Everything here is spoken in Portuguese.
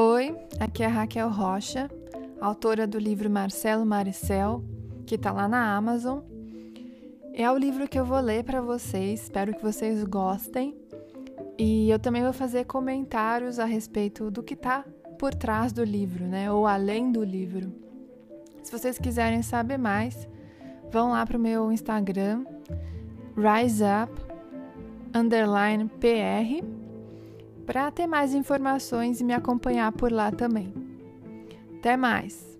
Oi, aqui é a Raquel Rocha, autora do livro Marcelo Maricel, que está lá na Amazon. É o livro que eu vou ler para vocês, espero que vocês gostem. E eu também vou fazer comentários a respeito do que está por trás do livro, né? Ou além do livro. Se vocês quiserem saber mais, vão lá para o meu Instagram, riseup, underline PR, para ter mais informações e me acompanhar por lá também. Até mais!